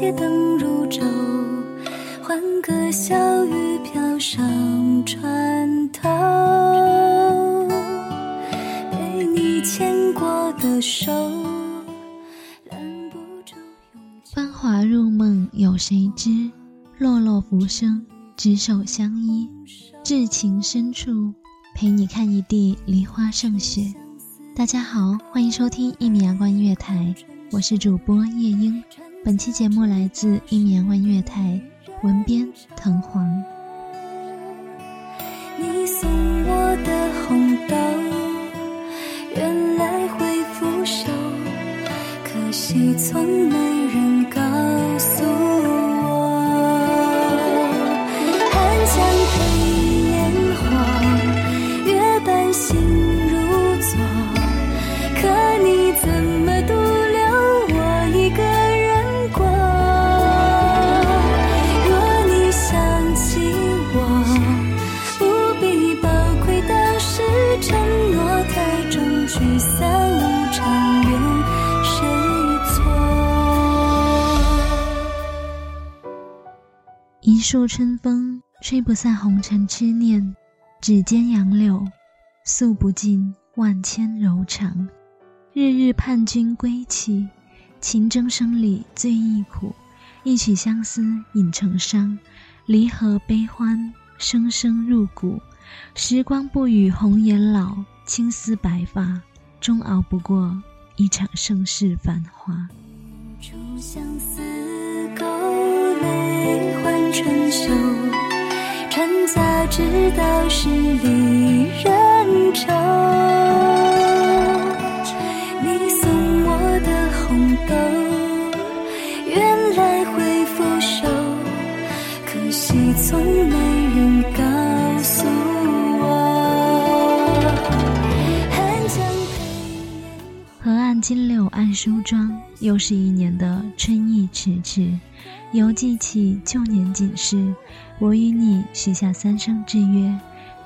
街灯如昼，欢歌笑语飘上船头，被你牵过的手，拦不住。芳华入梦有谁知？落落浮生执手相依，至情深处陪你看一地梨花胜雪。大家好，欢迎收听一米阳光音乐台，我是主播夜莺。本期节目来自一年万月台，文编藤黄。你送我的红豆，原来会腐朽，可惜从没一树春风吹不散红尘痴念，指尖杨柳诉不尽万千柔肠。日日盼君归期，情争生里最忆苦。一曲相思引成伤，离合悲欢声声入骨。时光不语红颜老，青丝白发终熬不过一场盛世繁华。相思，勾泪换春秋。传家之道是离人愁。你送我的红豆，原来会腐朽，可惜从没人告诉我。寒江配烟火。河岸金柳暗梳妆，又是一年的春意迟迟。犹记起旧年锦诗，我与你许下三生之约。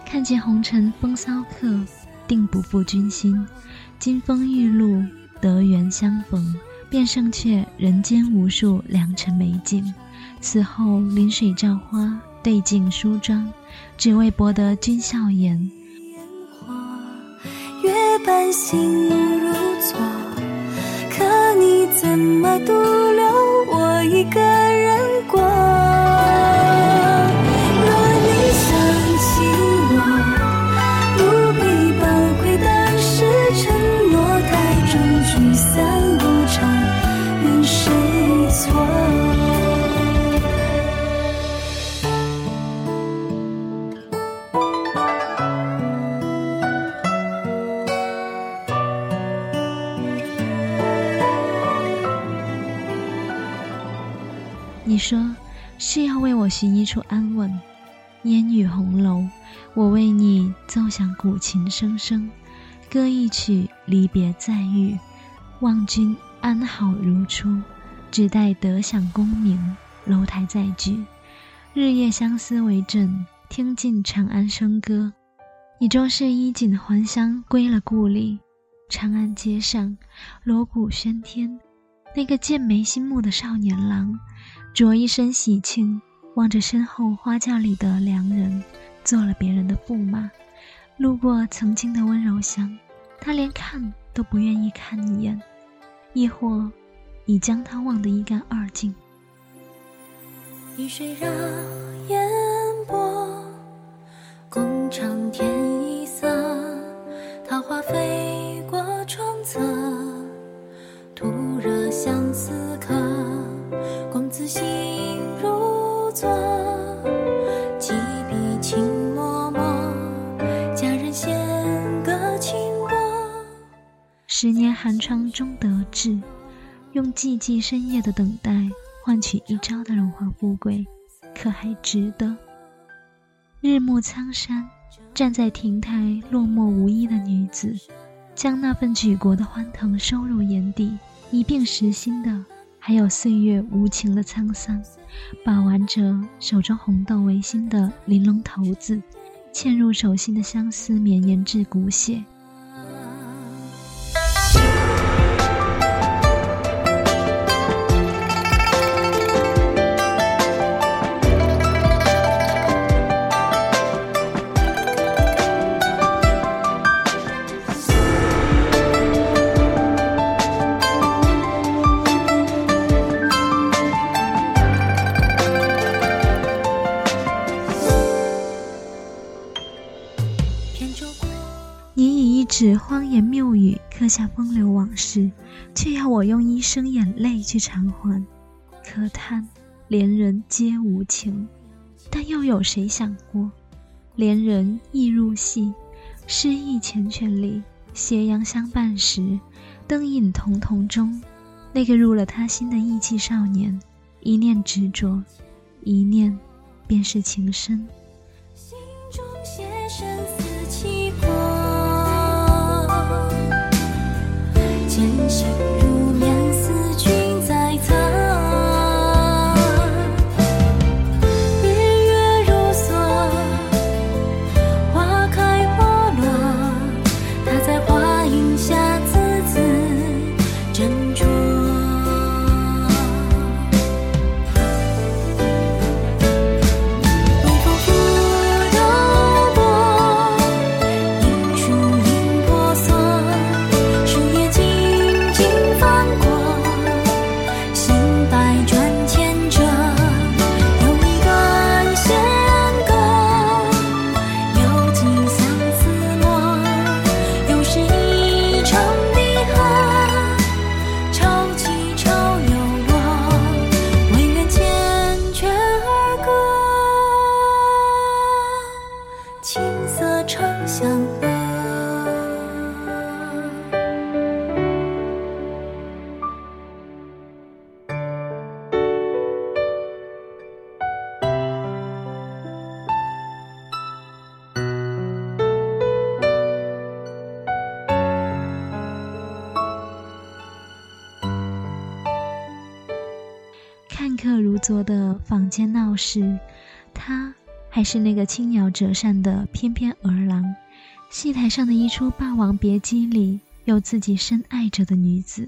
看见红尘风骚客，定不负君心。金风玉露，得缘相逢，便胜却人间无数良辰美景。此后临水照花，对镜梳妆，只为博得君笑颜。月半心如昨，可你怎么独说是要为我寻一处安稳，烟雨红楼，我为你奏响古琴声声，歌一曲离别再遇，望君安好如初，只待得享功名，楼台再聚，日夜相思为证，听尽长安笙歌。你终是衣锦还乡，归了故里。长安街上，锣鼓喧天，那个剑眉星目的少年郎。着一身喜庆，望着身后花轿里的良人，做了别人的驸马。路过曾经的温柔乡，他连看都不愿意看一眼，亦或已将他忘得一干二净。雨水绕烟波，共长天十年寒窗终得志，用寂寂深夜的等待换取一朝的荣华富贵，可还值得？日暮苍山，站在亭台落寞无依的女子，将那份举国的欢腾收入眼底，一并实心的。还有岁月无情的沧桑，把玩着手中红豆为心的玲珑骰子，嵌入手心的相思绵延至骨血。指荒言谬语刻下风流往事，却要我用一生眼泪去偿还。可叹连人皆无情，但又有谁想过，连人亦入戏？诗意缱绻里，斜阳相伴时，灯影彤彤中，那个入了他心的意气少年，一念执着，一念便是情深。心中写生死。Christmas. 前行。做的坊间闹市，他还是那个轻摇折扇的翩翩儿郎。戏台上的一出《霸王别姬》里，有自己深爱着的女子，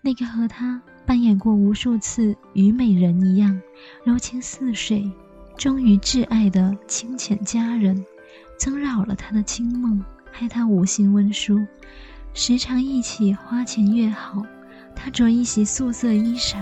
那个和他扮演过无数次虞美人一样柔情似水、忠于挚爱的清浅佳人，曾扰了他的清梦，害他无心温书。时常忆起花前月好，他着一袭素色衣裳。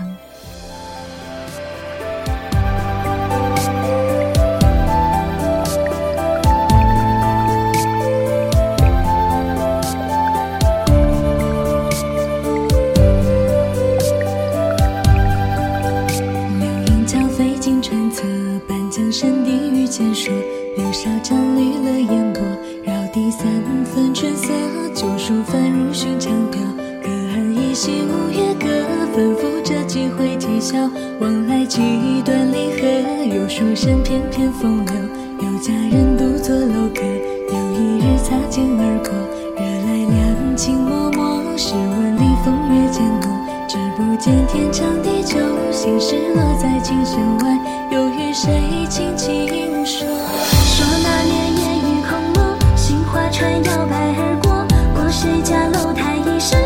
风月渐浓，只不见天长地久。心事落在琴弦外，又与谁轻轻说？说那年烟雨空落，杏花船摇摆而过，过谁家楼台一声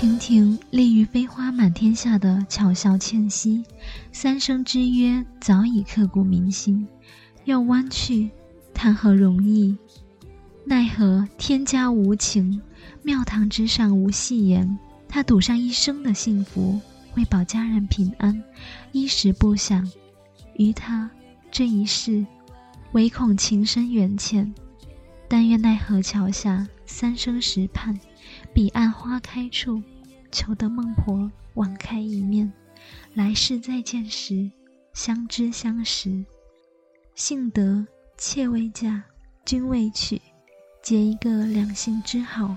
亭亭立于飞花满天下的巧笑倩兮，三生之约早已刻骨铭心。要弯去，谈何容易？奈何天家无情，庙堂之上无戏言。他赌上一生的幸福，为保家人平安，衣食不想。于他这一世，唯恐情深缘浅。但愿奈何桥下三生石畔，彼岸花开处，求得孟婆网开一面。来世再见时，相知相识。幸得妾未嫁，君未娶，结一个两性之好。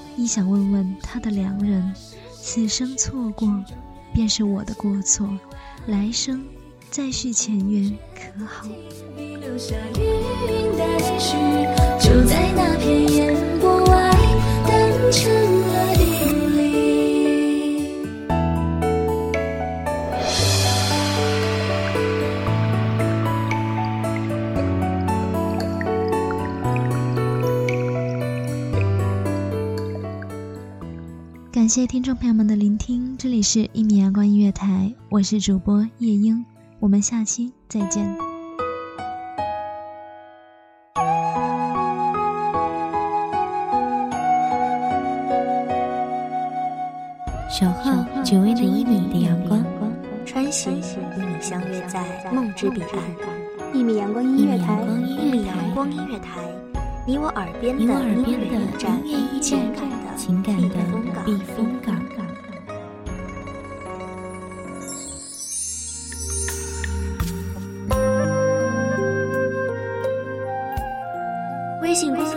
亦想问问他的良人，此生错过，便是我的过错，来生再续前缘可好？笔留下余韵带去，就在那片烟波外，淡成了叮谢听众朋友们的聆听，这里是《一米阳光音乐台》，我是主播夜莺，我们下期再见。守候只为那一米的阳光，穿行与你相约在梦之彼岸，一米阳光音乐台，一米阳光音乐台，你我耳边的我耳边音乐驿的站，情感的情感的避风港。